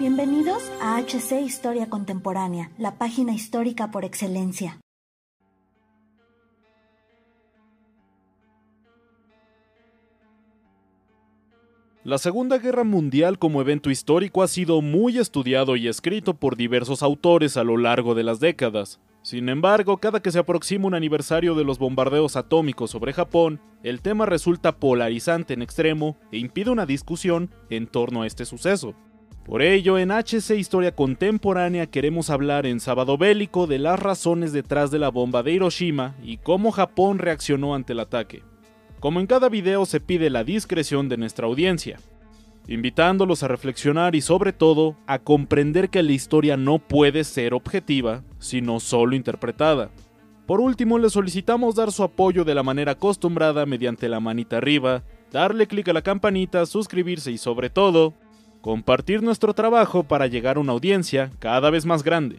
Bienvenidos a HC Historia Contemporánea, la página histórica por excelencia. La Segunda Guerra Mundial como evento histórico ha sido muy estudiado y escrito por diversos autores a lo largo de las décadas. Sin embargo, cada que se aproxima un aniversario de los bombardeos atómicos sobre Japón, el tema resulta polarizante en extremo e impide una discusión en torno a este suceso. Por ello, en HC Historia Contemporánea queremos hablar en Sábado Bélico de las razones detrás de la bomba de Hiroshima y cómo Japón reaccionó ante el ataque. Como en cada video se pide la discreción de nuestra audiencia, invitándolos a reflexionar y sobre todo a comprender que la historia no puede ser objetiva, sino solo interpretada. Por último, les solicitamos dar su apoyo de la manera acostumbrada mediante la manita arriba, darle clic a la campanita, suscribirse y sobre todo, compartir nuestro trabajo para llegar a una audiencia cada vez más grande.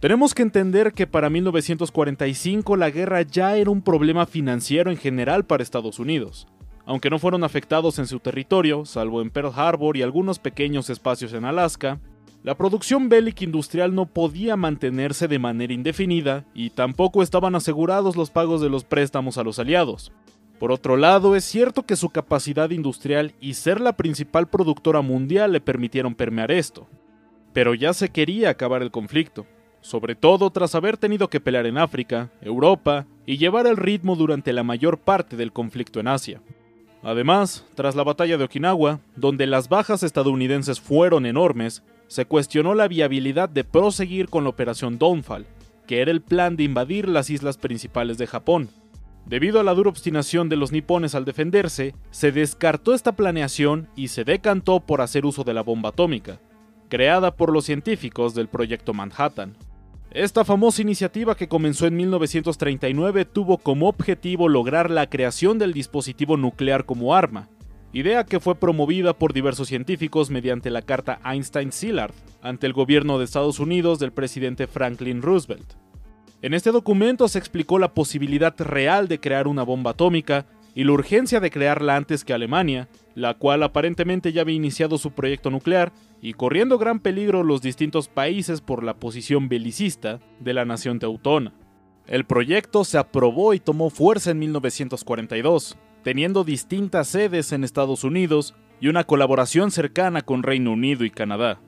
Tenemos que entender que para 1945 la guerra ya era un problema financiero en general para Estados Unidos. Aunque no fueron afectados en su territorio, salvo en Pearl Harbor y algunos pequeños espacios en Alaska, la producción bélica industrial no podía mantenerse de manera indefinida y tampoco estaban asegurados los pagos de los préstamos a los aliados. Por otro lado, es cierto que su capacidad industrial y ser la principal productora mundial le permitieron permear esto. Pero ya se quería acabar el conflicto sobre todo tras haber tenido que pelear en África, Europa y llevar el ritmo durante la mayor parte del conflicto en Asia. Además, tras la batalla de Okinawa, donde las bajas estadounidenses fueron enormes, se cuestionó la viabilidad de proseguir con la operación Dawnfall, que era el plan de invadir las islas principales de Japón. Debido a la dura obstinación de los nipones al defenderse, se descartó esta planeación y se decantó por hacer uso de la bomba atómica, creada por los científicos del Proyecto Manhattan. Esta famosa iniciativa que comenzó en 1939 tuvo como objetivo lograr la creación del dispositivo nuclear como arma, idea que fue promovida por diversos científicos mediante la carta Einstein-Szilard ante el gobierno de Estados Unidos del presidente Franklin Roosevelt. En este documento se explicó la posibilidad real de crear una bomba atómica y la urgencia de crearla antes que Alemania, la cual aparentemente ya había iniciado su proyecto nuclear y corriendo gran peligro los distintos países por la posición belicista de la nación teutona. El proyecto se aprobó y tomó fuerza en 1942, teniendo distintas sedes en Estados Unidos y una colaboración cercana con Reino Unido y Canadá.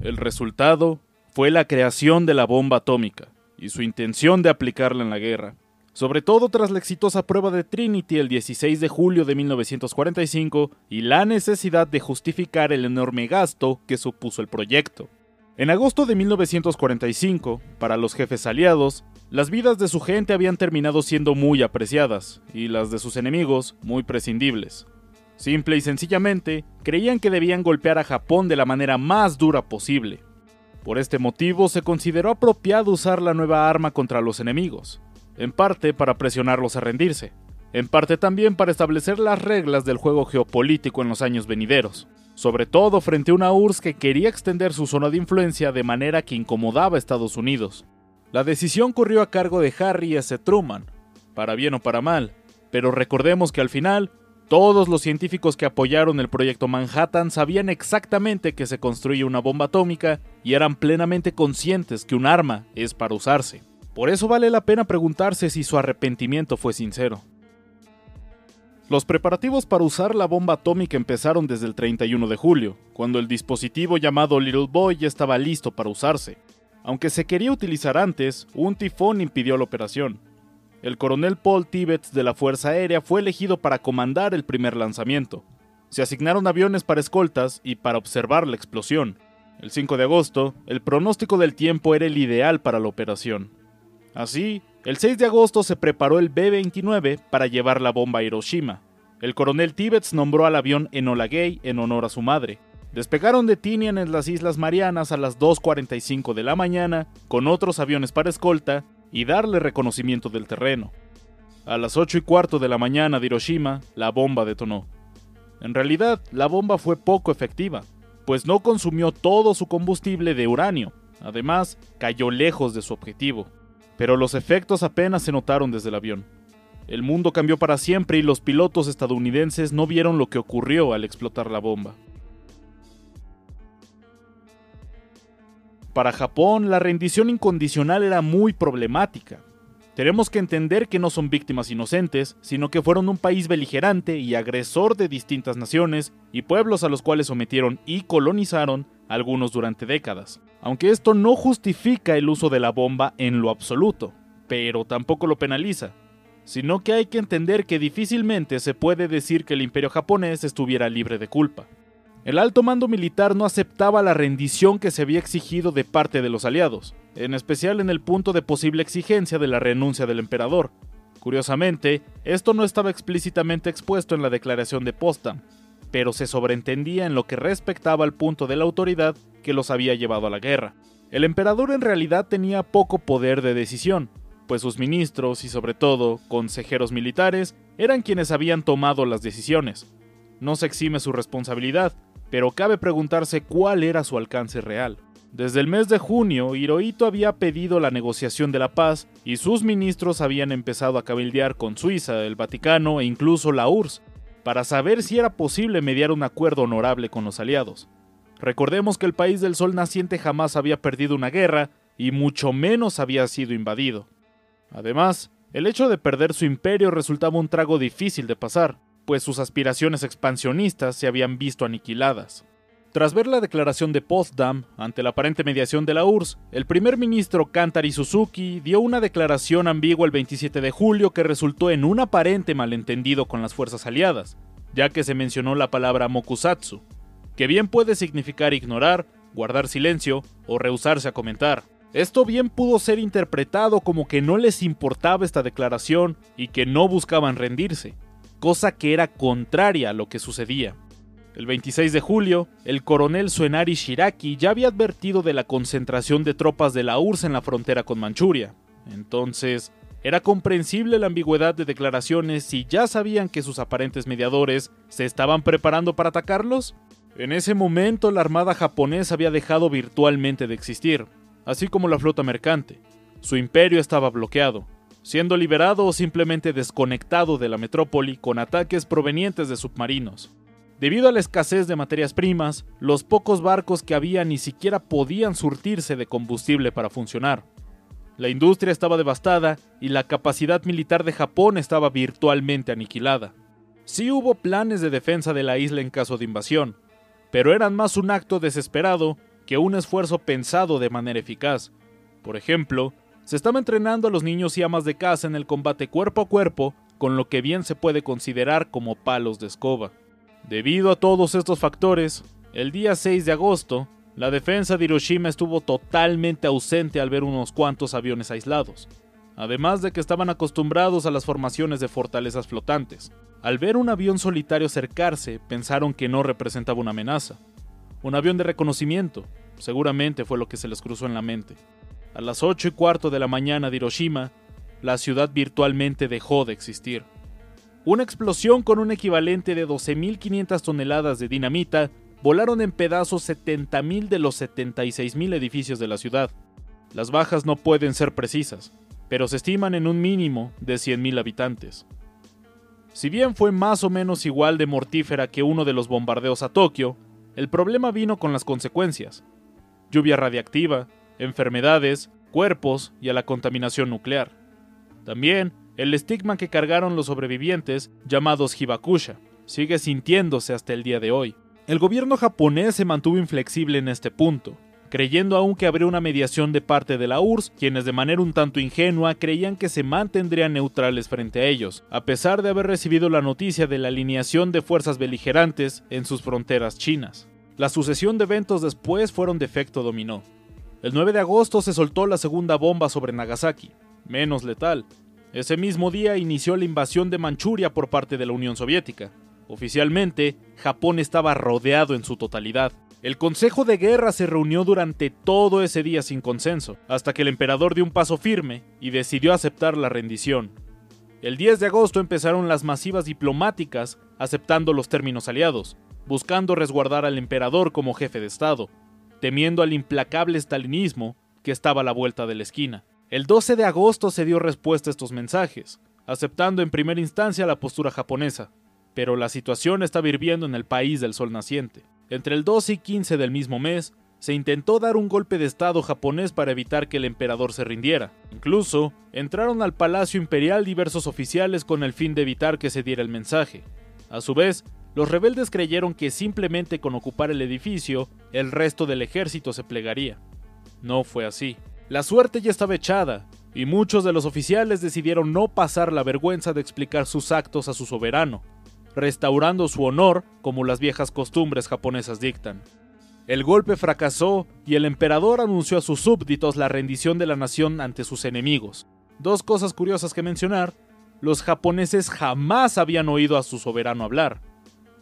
El resultado fue la creación de la bomba atómica y su intención de aplicarla en la guerra, sobre todo tras la exitosa prueba de Trinity el 16 de julio de 1945 y la necesidad de justificar el enorme gasto que supuso el proyecto. En agosto de 1945, para los jefes aliados, las vidas de su gente habían terminado siendo muy apreciadas y las de sus enemigos muy prescindibles. Simple y sencillamente, creían que debían golpear a Japón de la manera más dura posible. Por este motivo se consideró apropiado usar la nueva arma contra los enemigos, en parte para presionarlos a rendirse, en parte también para establecer las reglas del juego geopolítico en los años venideros, sobre todo frente a una URSS que quería extender su zona de influencia de manera que incomodaba a Estados Unidos. La decisión corrió a cargo de Harry S. Truman, para bien o para mal, pero recordemos que al final todos los científicos que apoyaron el proyecto Manhattan sabían exactamente que se construye una bomba atómica y eran plenamente conscientes que un arma es para usarse. Por eso vale la pena preguntarse si su arrepentimiento fue sincero. Los preparativos para usar la bomba atómica empezaron desde el 31 de julio, cuando el dispositivo llamado Little Boy ya estaba listo para usarse. Aunque se quería utilizar antes, un tifón impidió la operación. El coronel Paul Tibbets de la Fuerza Aérea fue elegido para comandar el primer lanzamiento. Se asignaron aviones para escoltas y para observar la explosión. El 5 de agosto, el pronóstico del tiempo era el ideal para la operación. Así, el 6 de agosto se preparó el B-29 para llevar la bomba a Hiroshima. El coronel Tibbets nombró al avión Enola Gay en honor a su madre. Despegaron de Tinian en las Islas Marianas a las 2.45 de la mañana con otros aviones para escolta y darle reconocimiento del terreno. A las 8 y cuarto de la mañana de Hiroshima, la bomba detonó. En realidad, la bomba fue poco efectiva, pues no consumió todo su combustible de uranio. Además, cayó lejos de su objetivo. Pero los efectos apenas se notaron desde el avión. El mundo cambió para siempre y los pilotos estadounidenses no vieron lo que ocurrió al explotar la bomba. Para Japón, la rendición incondicional era muy problemática. Tenemos que entender que no son víctimas inocentes, sino que fueron un país beligerante y agresor de distintas naciones y pueblos a los cuales sometieron y colonizaron algunos durante décadas. Aunque esto no justifica el uso de la bomba en lo absoluto, pero tampoco lo penaliza, sino que hay que entender que difícilmente se puede decir que el imperio japonés estuviera libre de culpa. El alto mando militar no aceptaba la rendición que se había exigido de parte de los aliados, en especial en el punto de posible exigencia de la renuncia del emperador. Curiosamente, esto no estaba explícitamente expuesto en la declaración de Potsdam, pero se sobreentendía en lo que respectaba al punto de la autoridad que los había llevado a la guerra. El emperador en realidad tenía poco poder de decisión, pues sus ministros y sobre todo consejeros militares eran quienes habían tomado las decisiones. No se exime su responsabilidad, pero cabe preguntarse cuál era su alcance real. Desde el mes de junio, Hirohito había pedido la negociación de la paz y sus ministros habían empezado a cabildear con Suiza, el Vaticano e incluso la URSS para saber si era posible mediar un acuerdo honorable con los aliados. Recordemos que el país del sol naciente jamás había perdido una guerra y mucho menos había sido invadido. Además, el hecho de perder su imperio resultaba un trago difícil de pasar, pues sus aspiraciones expansionistas se habían visto aniquiladas. Tras ver la declaración de Potsdam, ante la aparente mediación de la URSS, el primer ministro Kantari Suzuki dio una declaración ambigua el 27 de julio que resultó en un aparente malentendido con las fuerzas aliadas, ya que se mencionó la palabra mokusatsu, que bien puede significar ignorar, guardar silencio o rehusarse a comentar. Esto bien pudo ser interpretado como que no les importaba esta declaración y que no buscaban rendirse, cosa que era contraria a lo que sucedía. El 26 de julio, el coronel Suenari Shiraki ya había advertido de la concentración de tropas de la URSS en la frontera con Manchuria. Entonces, era comprensible la ambigüedad de declaraciones si ya sabían que sus aparentes mediadores se estaban preparando para atacarlos. En ese momento la armada japonesa había dejado virtualmente de existir, así como la flota mercante. Su imperio estaba bloqueado, siendo liberado o simplemente desconectado de la metrópoli con ataques provenientes de submarinos. Debido a la escasez de materias primas, los pocos barcos que había ni siquiera podían surtirse de combustible para funcionar. La industria estaba devastada y la capacidad militar de Japón estaba virtualmente aniquilada. Sí hubo planes de defensa de la isla en caso de invasión, pero eran más un acto desesperado que un esfuerzo pensado de manera eficaz. Por ejemplo, se estaba entrenando a los niños y amas de casa en el combate cuerpo a cuerpo con lo que bien se puede considerar como palos de escoba. Debido a todos estos factores, el día 6 de agosto, la defensa de Hiroshima estuvo totalmente ausente al ver unos cuantos aviones aislados, además de que estaban acostumbrados a las formaciones de fortalezas flotantes. Al ver un avión solitario acercarse, pensaron que no representaba una amenaza. Un avión de reconocimiento, seguramente fue lo que se les cruzó en la mente. A las 8 y cuarto de la mañana de Hiroshima, la ciudad virtualmente dejó de existir. Una explosión con un equivalente de 12.500 toneladas de dinamita volaron en pedazos 70.000 de los 76.000 edificios de la ciudad. Las bajas no pueden ser precisas, pero se estiman en un mínimo de 100.000 habitantes. Si bien fue más o menos igual de mortífera que uno de los bombardeos a Tokio, el problema vino con las consecuencias. Lluvia radiactiva, enfermedades, cuerpos y a la contaminación nuclear. También el estigma que cargaron los sobrevivientes, llamados Hibakusha, sigue sintiéndose hasta el día de hoy. El gobierno japonés se mantuvo inflexible en este punto, creyendo aún que habría una mediación de parte de la URSS, quienes de manera un tanto ingenua creían que se mantendrían neutrales frente a ellos, a pesar de haber recibido la noticia de la alineación de fuerzas beligerantes en sus fronteras chinas. La sucesión de eventos después fueron de efecto dominó. El 9 de agosto se soltó la segunda bomba sobre Nagasaki, menos letal. Ese mismo día inició la invasión de Manchuria por parte de la Unión Soviética. Oficialmente, Japón estaba rodeado en su totalidad. El Consejo de Guerra se reunió durante todo ese día sin consenso, hasta que el emperador dio un paso firme y decidió aceptar la rendición. El 10 de agosto empezaron las masivas diplomáticas aceptando los términos aliados, buscando resguardar al emperador como jefe de Estado, temiendo al implacable stalinismo que estaba a la vuelta de la esquina. El 12 de agosto se dio respuesta a estos mensajes, aceptando en primera instancia la postura japonesa, pero la situación estaba hirviendo en el país del sol naciente. Entre el 12 y 15 del mismo mes, se intentó dar un golpe de estado japonés para evitar que el emperador se rindiera. Incluso, entraron al Palacio Imperial diversos oficiales con el fin de evitar que se diera el mensaje. A su vez, los rebeldes creyeron que simplemente con ocupar el edificio, el resto del ejército se plegaría. No fue así. La suerte ya estaba echada, y muchos de los oficiales decidieron no pasar la vergüenza de explicar sus actos a su soberano, restaurando su honor como las viejas costumbres japonesas dictan. El golpe fracasó y el emperador anunció a sus súbditos la rendición de la nación ante sus enemigos. Dos cosas curiosas que mencionar, los japoneses jamás habían oído a su soberano hablar,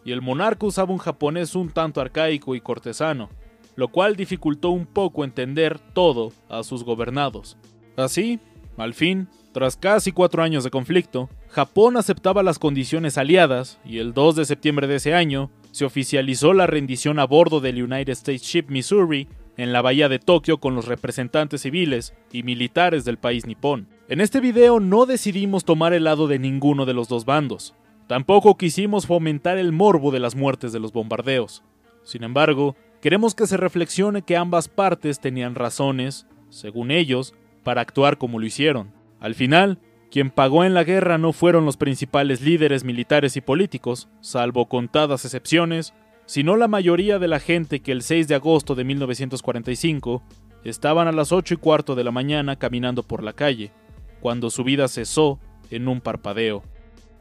y el monarca usaba un japonés un tanto arcaico y cortesano, lo cual dificultó un poco entender todo a sus gobernados. Así, al fin, tras casi cuatro años de conflicto, Japón aceptaba las condiciones aliadas y el 2 de septiembre de ese año se oficializó la rendición a bordo del United States Ship Missouri en la bahía de Tokio con los representantes civiles y militares del país nipón. En este video no decidimos tomar el lado de ninguno de los dos bandos. Tampoco quisimos fomentar el morbo de las muertes de los bombardeos. Sin embargo, queremos que se reflexione que ambas partes tenían razones, según ellos, para actuar como lo hicieron. Al final, quien pagó en la guerra no fueron los principales líderes militares y políticos, salvo contadas excepciones, sino la mayoría de la gente que el 6 de agosto de 1945 estaban a las 8 y cuarto de la mañana caminando por la calle, cuando su vida cesó en un parpadeo.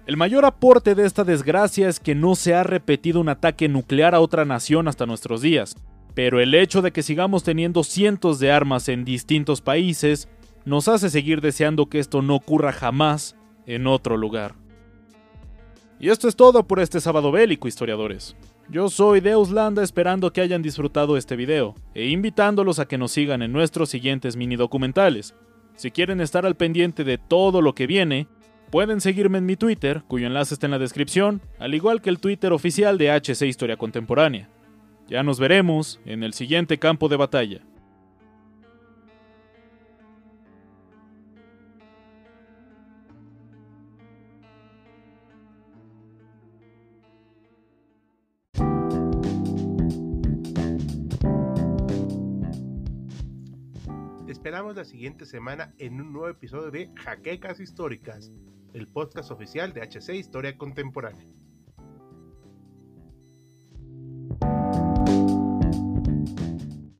El mayor aporte de esta desgracia es que no se ha repetido un ataque nuclear a otra nación hasta nuestros días, pero el hecho de que sigamos teniendo cientos de armas en distintos países nos hace seguir deseando que esto no ocurra jamás en otro lugar. Y esto es todo por este sábado bélico, historiadores. Yo soy Deus Landa esperando que hayan disfrutado este video e invitándolos a que nos sigan en nuestros siguientes mini documentales. Si quieren estar al pendiente de todo lo que viene, pueden seguirme en mi Twitter, cuyo enlace está en la descripción, al igual que el Twitter oficial de HC Historia Contemporánea. Ya nos veremos en el siguiente campo de batalla. esperamos la siguiente semana en un nuevo episodio de Jaquecas Históricas, el podcast oficial de HC Historia Contemporánea.